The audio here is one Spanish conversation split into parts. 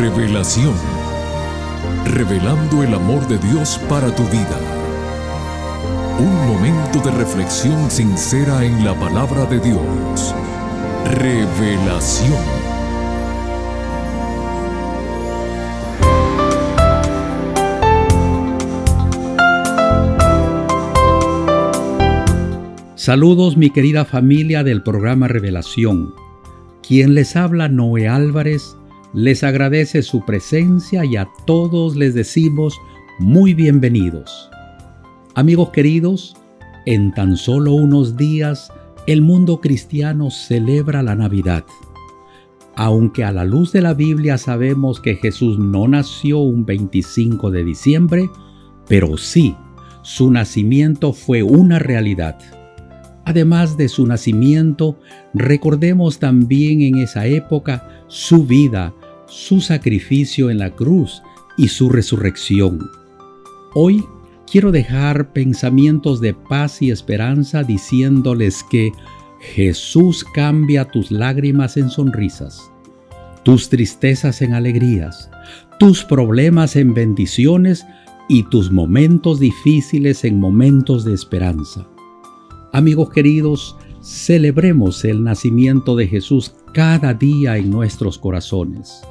Revelación. Revelando el amor de Dios para tu vida. Un momento de reflexión sincera en la palabra de Dios. Revelación. Saludos mi querida familia del programa Revelación. Quien les habla Noé Álvarez les agradece su presencia y a todos les decimos muy bienvenidos. Amigos queridos, en tan solo unos días el mundo cristiano celebra la Navidad. Aunque a la luz de la Biblia sabemos que Jesús no nació un 25 de diciembre, pero sí, su nacimiento fue una realidad. Además de su nacimiento, recordemos también en esa época su vida, su sacrificio en la cruz y su resurrección. Hoy quiero dejar pensamientos de paz y esperanza diciéndoles que Jesús cambia tus lágrimas en sonrisas, tus tristezas en alegrías, tus problemas en bendiciones y tus momentos difíciles en momentos de esperanza. Amigos queridos, celebremos el nacimiento de Jesús cada día en nuestros corazones.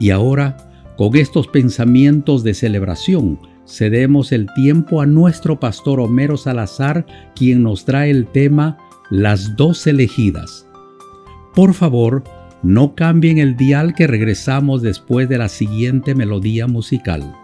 Y ahora, con estos pensamientos de celebración, cedemos el tiempo a nuestro pastor Homero Salazar, quien nos trae el tema Las dos elegidas. Por favor, no cambien el dial que regresamos después de la siguiente melodía musical.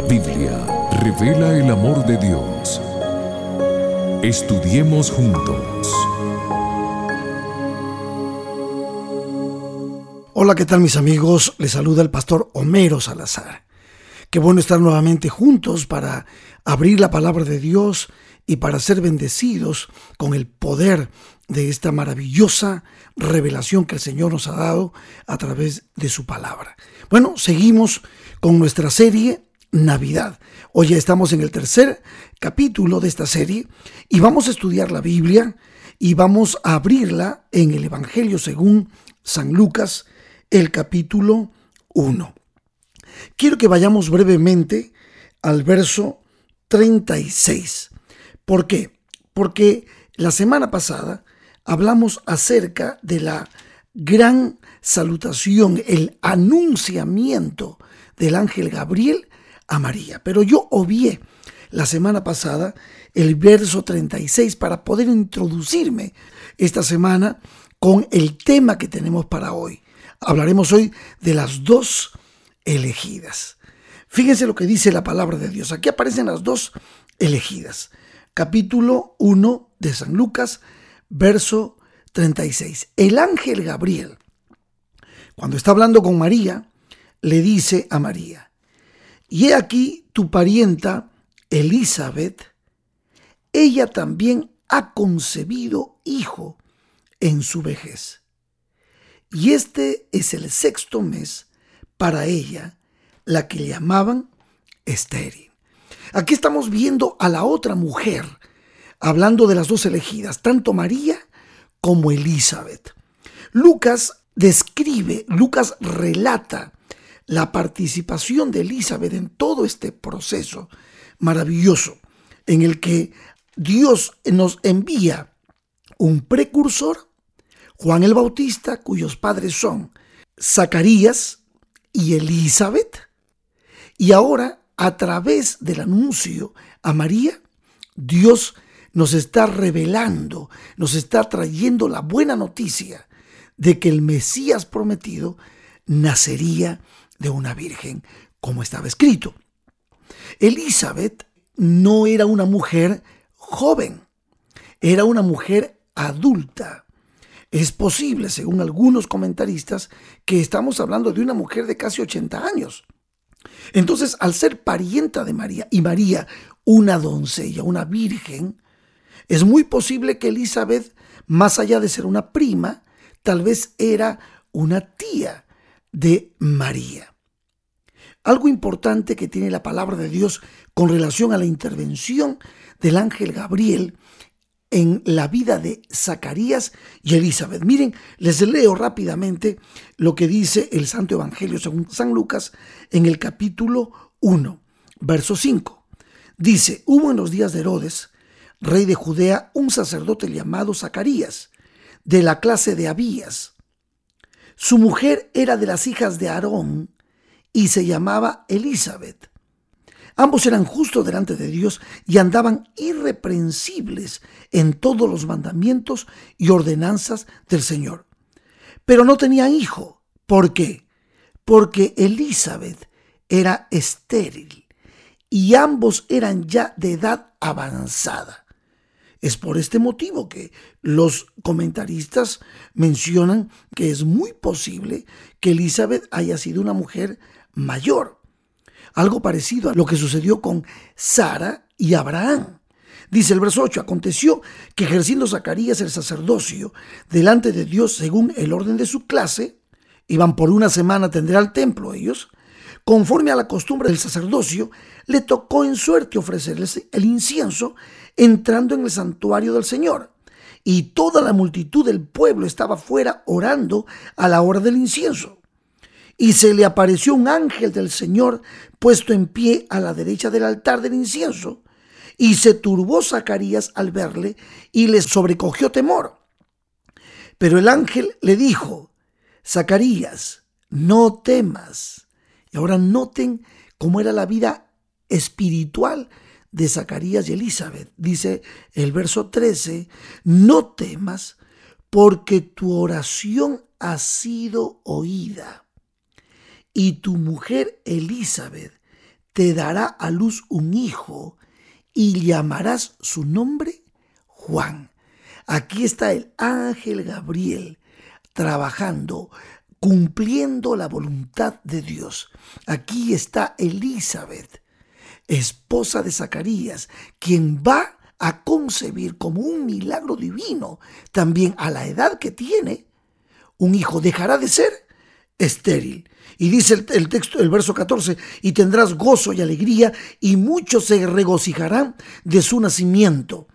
La Biblia revela el amor de Dios. Estudiemos juntos. Hola, ¿qué tal mis amigos? Les saluda el pastor Homero Salazar. Qué bueno estar nuevamente juntos para abrir la palabra de Dios y para ser bendecidos con el poder de esta maravillosa revelación que el Señor nos ha dado a través de su palabra. Bueno, seguimos con nuestra serie Navidad. Hoy ya estamos en el tercer capítulo de esta serie y vamos a estudiar la Biblia y vamos a abrirla en el Evangelio según San Lucas, el capítulo 1. Quiero que vayamos brevemente al verso 36. ¿Por qué? Porque la semana pasada hablamos acerca de la gran salutación, el anunciamiento del ángel Gabriel María. Pero yo obvié la semana pasada el verso 36 para poder introducirme esta semana con el tema que tenemos para hoy. Hablaremos hoy de las dos elegidas. Fíjense lo que dice la palabra de Dios. Aquí aparecen las dos elegidas. Capítulo 1 de San Lucas, verso 36. El ángel Gabriel, cuando está hablando con María, le dice a María, y he aquí tu parienta Elizabeth, ella también ha concebido hijo en su vejez. Y este es el sexto mes para ella, la que llamaban estéril. Aquí estamos viendo a la otra mujer hablando de las dos elegidas, tanto María como Elizabeth. Lucas describe, Lucas relata la participación de Elizabeth en todo este proceso maravilloso en el que Dios nos envía un precursor, Juan el Bautista, cuyos padres son Zacarías y Elizabeth, y ahora a través del anuncio a María, Dios nos está revelando, nos está trayendo la buena noticia de que el Mesías prometido nacería de una virgen, como estaba escrito. Elizabeth no era una mujer joven, era una mujer adulta. Es posible, según algunos comentaristas, que estamos hablando de una mujer de casi 80 años. Entonces, al ser parienta de María y María una doncella, una virgen, es muy posible que Elizabeth, más allá de ser una prima, tal vez era una tía de María. Algo importante que tiene la palabra de Dios con relación a la intervención del ángel Gabriel en la vida de Zacarías y Elizabeth. Miren, les leo rápidamente lo que dice el Santo Evangelio según San Lucas en el capítulo 1, verso 5. Dice, hubo en los días de Herodes, rey de Judea, un sacerdote llamado Zacarías, de la clase de Abías. Su mujer era de las hijas de Aarón y se llamaba Elizabeth. Ambos eran justos delante de Dios y andaban irreprensibles en todos los mandamientos y ordenanzas del Señor. Pero no tenían hijo. ¿Por qué? Porque Elizabeth era estéril y ambos eran ya de edad avanzada. Es por este motivo que los comentaristas mencionan que es muy posible que Elizabeth haya sido una mujer mayor. Algo parecido a lo que sucedió con Sara y Abraham. Dice el verso 8, aconteció que ejerciendo Zacarías el sacerdocio delante de Dios según el orden de su clase, iban por una semana a atender al templo ellos, conforme a la costumbre del sacerdocio, le tocó en suerte ofrecerles el incienso entrando en el santuario del Señor. Y toda la multitud del pueblo estaba fuera orando a la hora del incienso. Y se le apareció un ángel del Señor puesto en pie a la derecha del altar del incienso. Y se turbó Zacarías al verle y le sobrecogió temor. Pero el ángel le dijo, Zacarías, no temas. Y ahora noten cómo era la vida espiritual de Zacarías y Elizabeth. Dice el verso 13, no temas porque tu oración ha sido oída y tu mujer Elizabeth te dará a luz un hijo y llamarás su nombre Juan. Aquí está el ángel Gabriel trabajando, cumpliendo la voluntad de Dios. Aquí está Elizabeth, esposa de Zacarías, quien va a concebir como un milagro divino, también a la edad que tiene, un hijo dejará de ser estéril. Y dice el, el, texto, el verso 14, y tendrás gozo y alegría, y muchos se regocijarán de su nacimiento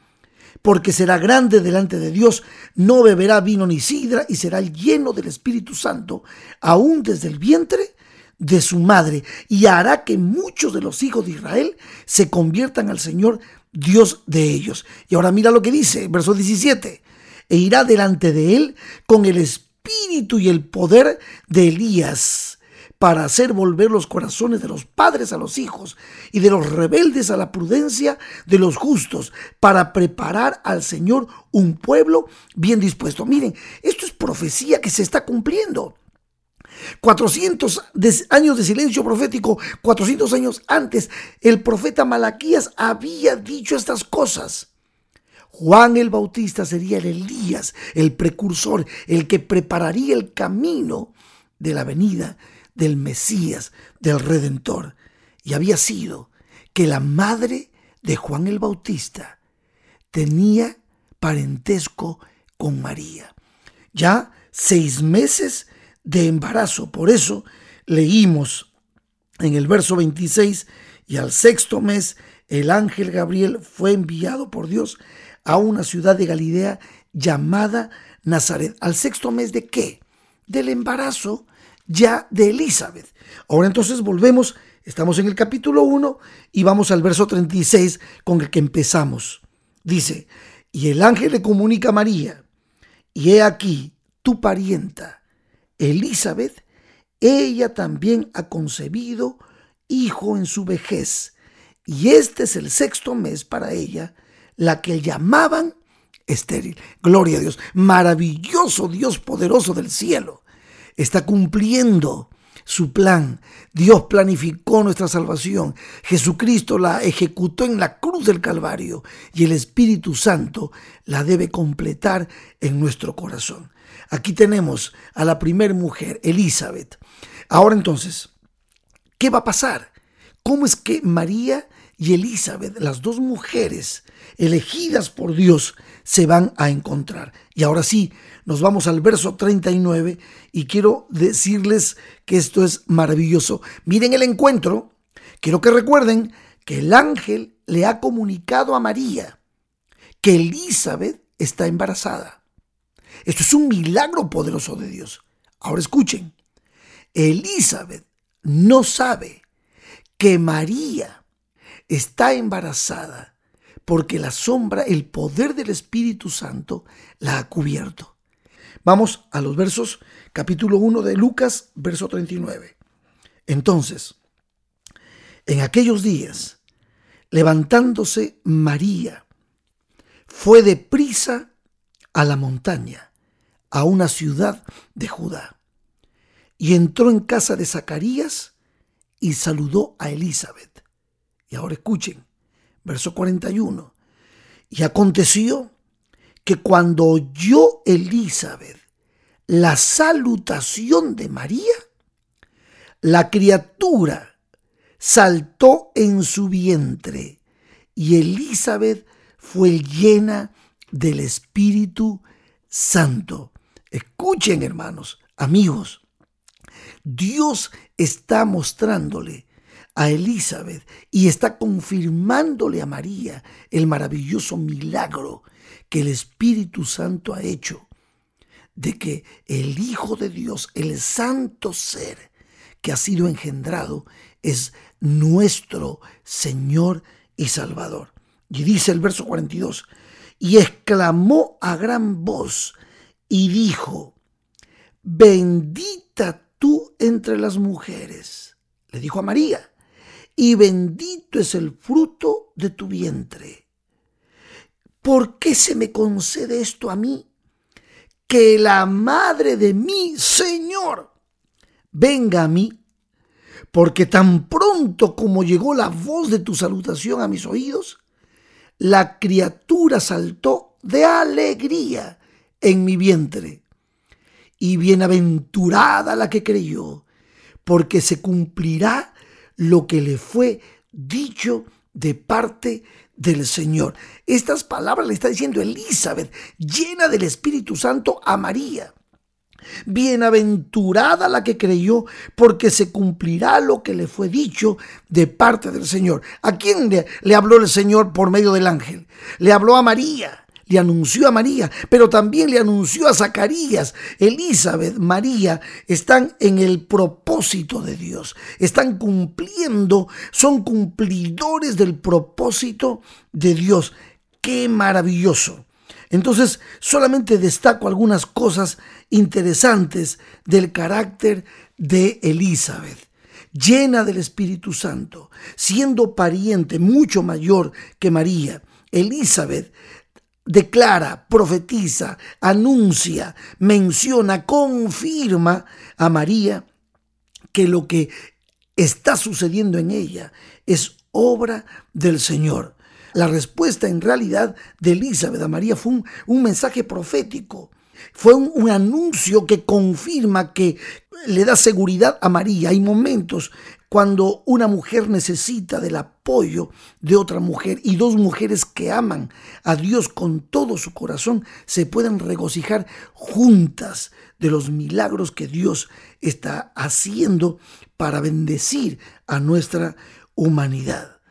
porque será grande delante de Dios, no beberá vino ni sidra y será lleno del Espíritu Santo, aún desde el vientre de su madre, y hará que muchos de los hijos de Israel se conviertan al Señor Dios de ellos. Y ahora mira lo que dice, verso 17, e irá delante de él con el espíritu y el poder de Elías para hacer volver los corazones de los padres a los hijos y de los rebeldes a la prudencia de los justos, para preparar al Señor un pueblo bien dispuesto. Miren, esto es profecía que se está cumpliendo. 400 años de silencio profético, 400 años antes, el profeta Malaquías había dicho estas cosas. Juan el Bautista sería el Elías, el precursor, el que prepararía el camino de la venida del Mesías, del Redentor, y había sido que la madre de Juan el Bautista tenía parentesco con María. Ya seis meses de embarazo, por eso leímos en el verso 26, y al sexto mes el ángel Gabriel fue enviado por Dios a una ciudad de Galilea llamada Nazaret. ¿Al sexto mes de qué? Del embarazo ya de Elizabeth. Ahora entonces volvemos, estamos en el capítulo 1 y vamos al verso 36 con el que empezamos. Dice, y el ángel le comunica a María, y he aquí tu parienta, Elizabeth, ella también ha concebido hijo en su vejez, y este es el sexto mes para ella, la que llamaban estéril. Gloria a Dios, maravilloso Dios poderoso del cielo está cumpliendo su plan. Dios planificó nuestra salvación. Jesucristo la ejecutó en la cruz del Calvario y el Espíritu Santo la debe completar en nuestro corazón. Aquí tenemos a la primer mujer, Elizabeth. Ahora entonces, ¿qué va a pasar? ¿Cómo es que María y Elizabeth, las dos mujeres elegidas por Dios, se van a encontrar? Y ahora sí, nos vamos al verso 39 y quiero decirles que esto es maravilloso. Miren el encuentro. Quiero que recuerden que el ángel le ha comunicado a María que Elizabeth está embarazada. Esto es un milagro poderoso de Dios. Ahora escuchen. Elizabeth no sabe que María está embarazada porque la sombra, el poder del Espíritu Santo la ha cubierto. Vamos a los versos, capítulo 1 de Lucas, verso 39. Entonces, en aquellos días, levantándose María, fue deprisa a la montaña, a una ciudad de Judá, y entró en casa de Zacarías y saludó a Elizabeth. Y ahora escuchen, verso 41. Y aconteció que cuando oyó Elizabeth la salutación de María, la criatura saltó en su vientre y Elizabeth fue llena del Espíritu Santo. Escuchen hermanos, amigos, Dios está mostrándole a Elizabeth y está confirmándole a María el maravilloso milagro que el Espíritu Santo ha hecho de que el Hijo de Dios, el santo ser que ha sido engendrado, es nuestro Señor y Salvador. Y dice el verso 42, y exclamó a gran voz y dijo, bendita tú entre las mujeres, le dijo a María, y bendito es el fruto de tu vientre. ¿por qué se me concede esto a mí? Que la madre de mi Señor venga a mí, porque tan pronto como llegó la voz de tu salutación a mis oídos, la criatura saltó de alegría en mi vientre. Y bienaventurada la que creyó, porque se cumplirá lo que le fue dicho de parte del Señor. Estas palabras le está diciendo Elizabeth, llena del Espíritu Santo a María. Bienaventurada la que creyó, porque se cumplirá lo que le fue dicho de parte del Señor. ¿A quién le, le, habló el Señor por medio del ángel? Le habló a María. Le anunció a María, pero también le anunció a Zacarías. Elizabeth, María, están en el propósito de Dios. Están cumpliendo, son cumplidores del propósito de Dios. ¡Qué maravilloso! Entonces, solamente destaco algunas cosas interesantes del carácter de Elizabeth llena del Espíritu Santo, siendo pariente mucho mayor que María. Elizabeth declara, profetiza, anuncia, menciona, confirma a María que lo que está sucediendo en ella es obra del Señor. La respuesta en realidad de Elizabeth a María fue un, mensaje profético. Fue un, anuncio que confirma que le da seguridad a María. Hay momentos cuando una mujer necesita del apoyo de otra mujer y dos mujeres que aman a Dios con todo su corazón se pueden regocijar juntas de los milagros que Dios está haciendo para bendecir a nuestra humanidad.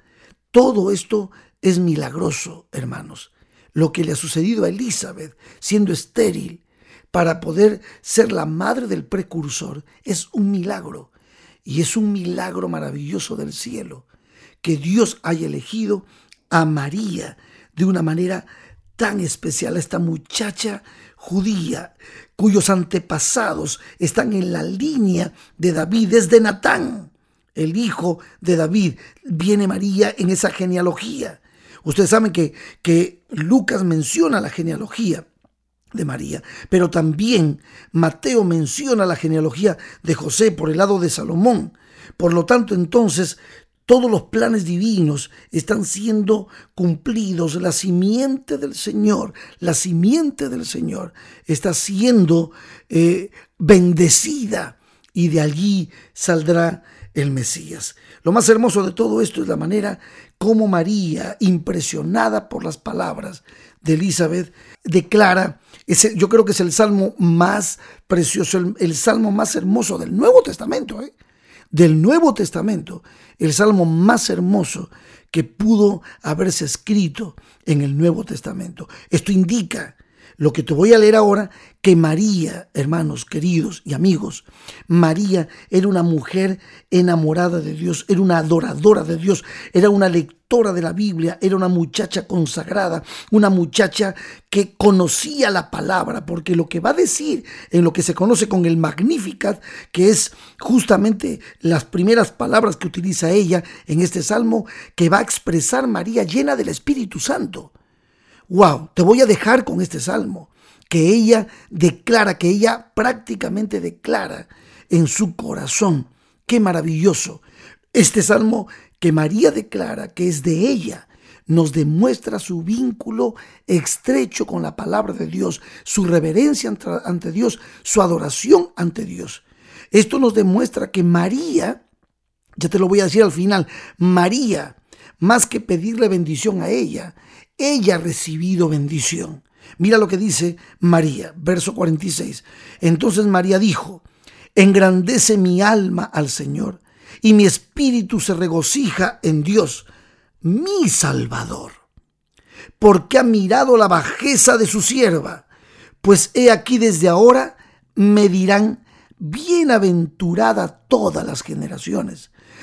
Todo esto es milagroso, hermanos. Lo que le ha sucedido a Elizabeth siendo estéril para poder ser la madre del precursor es un milagro. Y es un milagro maravilloso del cielo que Dios haya elegido a María de una manera tan especial, a esta muchacha judía cuyos antepasados están en la línea de David desde Natán, el hijo de David. Viene María en esa genealogía. Ustedes saben que, que Lucas menciona la genealogía de María, pero también Mateo menciona la genealogía de José por el lado de Salomón. Por lo tanto, entonces, todos los planes divinos están siendo cumplidos. La simiente del Señor, la simiente del Señor está siendo eh, bendecida y de allí saldrá el Mesías. Lo más hermoso de todo esto es la manera como María, impresionada por las palabras de Elizabeth, declara, ese, yo creo que es el salmo más precioso, el, salmo más hermoso del Nuevo Testamento, ¿eh? del Nuevo Testamento, el salmo más hermoso que pudo haberse escrito en el Nuevo Testamento. Esto indica lo que te voy a leer ahora, que María, hermanos queridos y amigos, María era una mujer enamorada de Dios, era una adoradora de Dios, era una lectora de la Biblia, era una muchacha consagrada, una muchacha que conocía la palabra, porque lo que va a decir en lo que se conoce con el Magnificat, que es justamente las primeras palabras que utiliza ella en este salmo, que va a expresar María llena del Espíritu Santo. Wow, te voy a dejar con este salmo, que ella declara, que ella prácticamente declara en su corazón. Qué maravilloso. Este salmo que María declara que es de ella, nos demuestra su vínculo estrecho con la palabra de Dios, su reverencia ante Dios, su adoración ante Dios. Esto nos demuestra que María, ya te lo voy a decir al final, María, más que pedirle bendición a ella, ella ha recibido bendición. Mira lo que dice María, verso 46. Entonces María dijo, engrandece mi alma al Señor y mi espíritu se regocija en Dios, mi Salvador, porque ha mirado la bajeza de su sierva, pues he aquí desde ahora me dirán, bienaventurada todas las generaciones,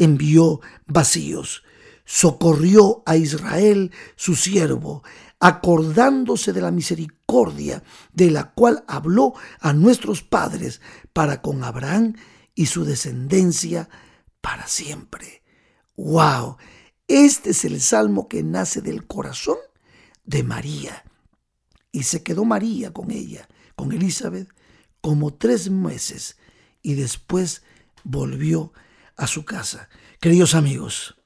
envió vacíos. Socorrió a Israel, su siervo, acordándose de la misericordia de la cual habló a nuestros padres para con Abraham y su descendencia para siempre. ¡Wow! Este es el salmo que nace del corazón de María. Y se quedó María con ella, con Elizabeth, como tres meses y después volvió a su casa. Queridos amigos,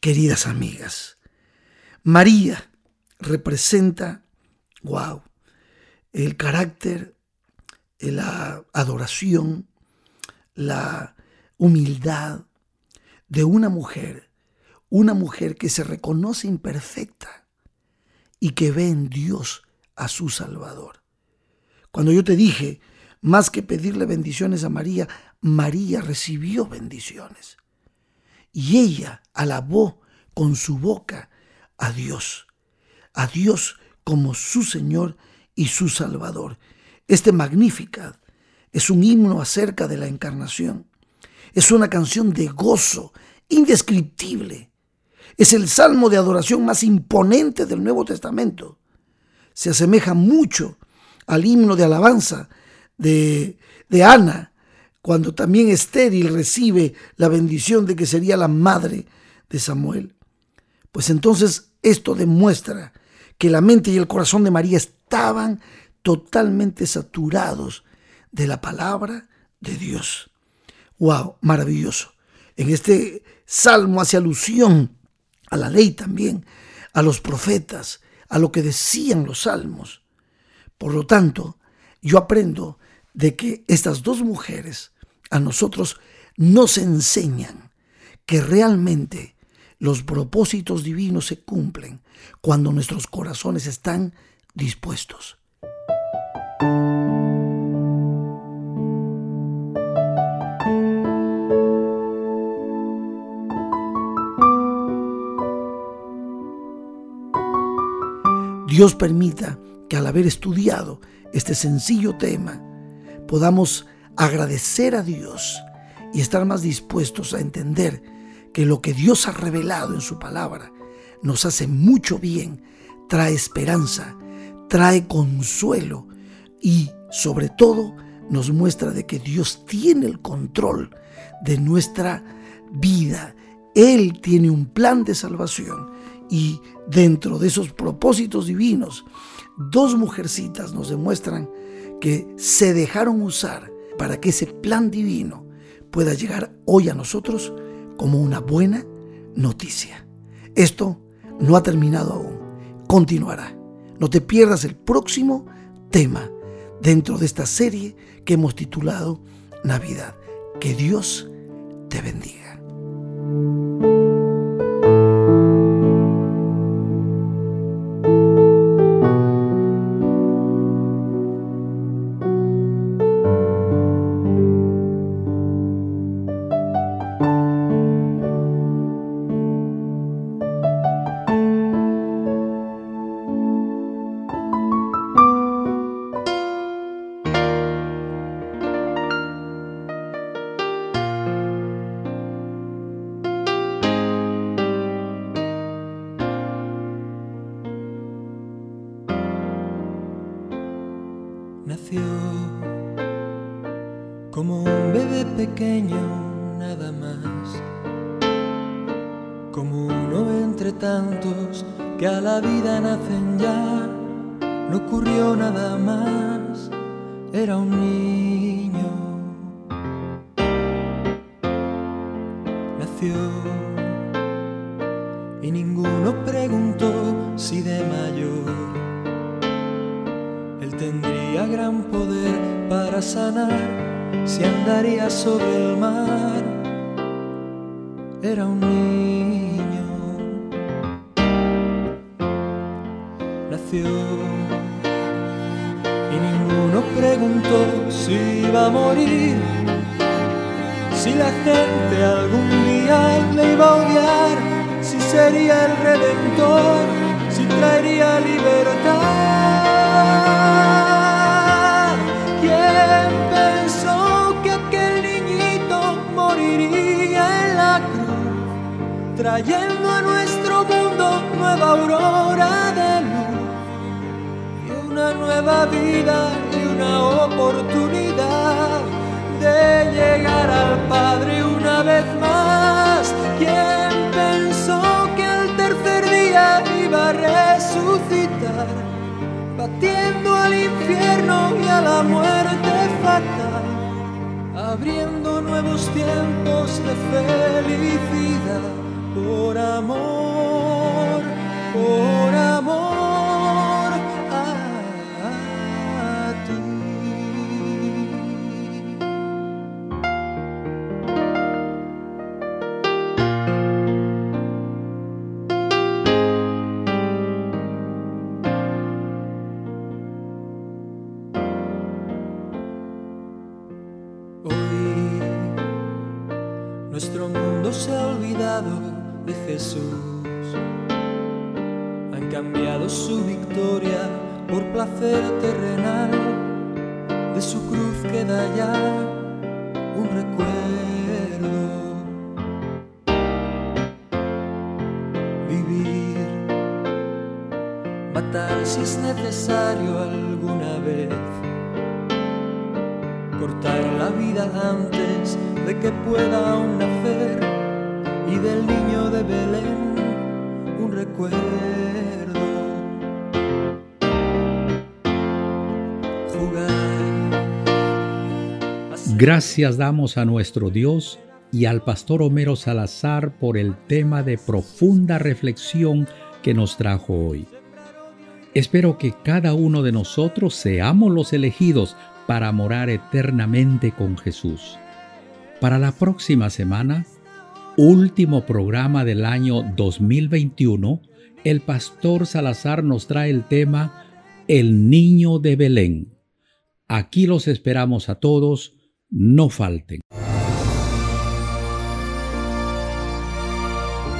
queridas amigas, María representa, wow, el carácter, la adoración, la humildad de una mujer, una mujer que se reconoce imperfecta y que ve en Dios a su Salvador. Cuando yo te dije, más que pedirle bendiciones a María, María recibió bendiciones. Y ella alabó con su boca a Dios, a Dios como su Señor y su Salvador. Este Magnificat es un himno acerca de la encarnación. Es una canción de gozo indescriptible. Es el salmo de adoración más imponente del Nuevo Testamento. Se asemeja mucho al himno de alabanza de, de Ana, cuando también estéril recibe la bendición de que sería la madre de Samuel. Pues entonces esto demuestra que la mente y el corazón de María estaban totalmente saturados de la palabra de Dios. ¡Wow! Maravilloso. En este salmo hace alusión a la ley también, a los profetas, a lo que decían los salmos. Por lo tanto, yo aprendo de que estas dos mujeres a nosotros nos enseñan que realmente los propósitos divinos se cumplen cuando nuestros corazones están dispuestos. Dios permita que al haber estudiado este sencillo tema podamos agradecer a Dios y estar más dispuestos a entender que lo que Dios ha revelado en su palabra nos hace mucho bien, trae esperanza, trae consuelo y sobre todo nos muestra de que Dios tiene el control de nuestra vida. Él tiene un plan de salvación y dentro de esos propósitos divinos, dos mujercitas nos demuestran que se dejaron usar para que ese plan divino pueda llegar hoy a nosotros como una buena noticia. Esto no ha terminado aún, continuará. No te pierdas el próximo tema dentro de esta serie que hemos titulado Navidad. Que Dios te bendiga. Y ninguno preguntó si de mayor él tendría gran poder para sanar si andaría sobre el mar. Era un niño. Nació y ninguno preguntó si iba a morir. Si la gente algún día le iba a odiar, si sería el redentor, si traería libertad. ¿Quién pensó que aquel niñito moriría en la cruz? trayendo a nuestro mundo nueva aurora de luz y una nueva vida y una oportunidad de llegar al Padre resucitar, batiendo al infierno y a la muerte fatal? abriendo nuevos tiempos de felicidad por amor, por amor de Jesús. Han cambiado su victoria por placer terrenal. De su cruz queda ya un recuerdo. Vivir, matar si es necesario alguna vez cortar la vida antes de que pueda nacer del niño de Belén un recuerdo. Jugar. Gracias damos a nuestro Dios y al pastor Homero Salazar por el tema de profunda reflexión que nos trajo hoy. Espero que cada uno de nosotros seamos los elegidos para morar eternamente con Jesús. Para la próxima semana, último programa del año 2021, el pastor Salazar nos trae el tema El niño de Belén. Aquí los esperamos a todos, no falten.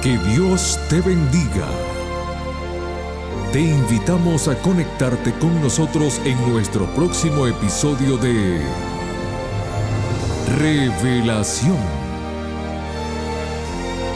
Que Dios te bendiga. Te invitamos a conectarte con nosotros en nuestro próximo episodio de Revelación.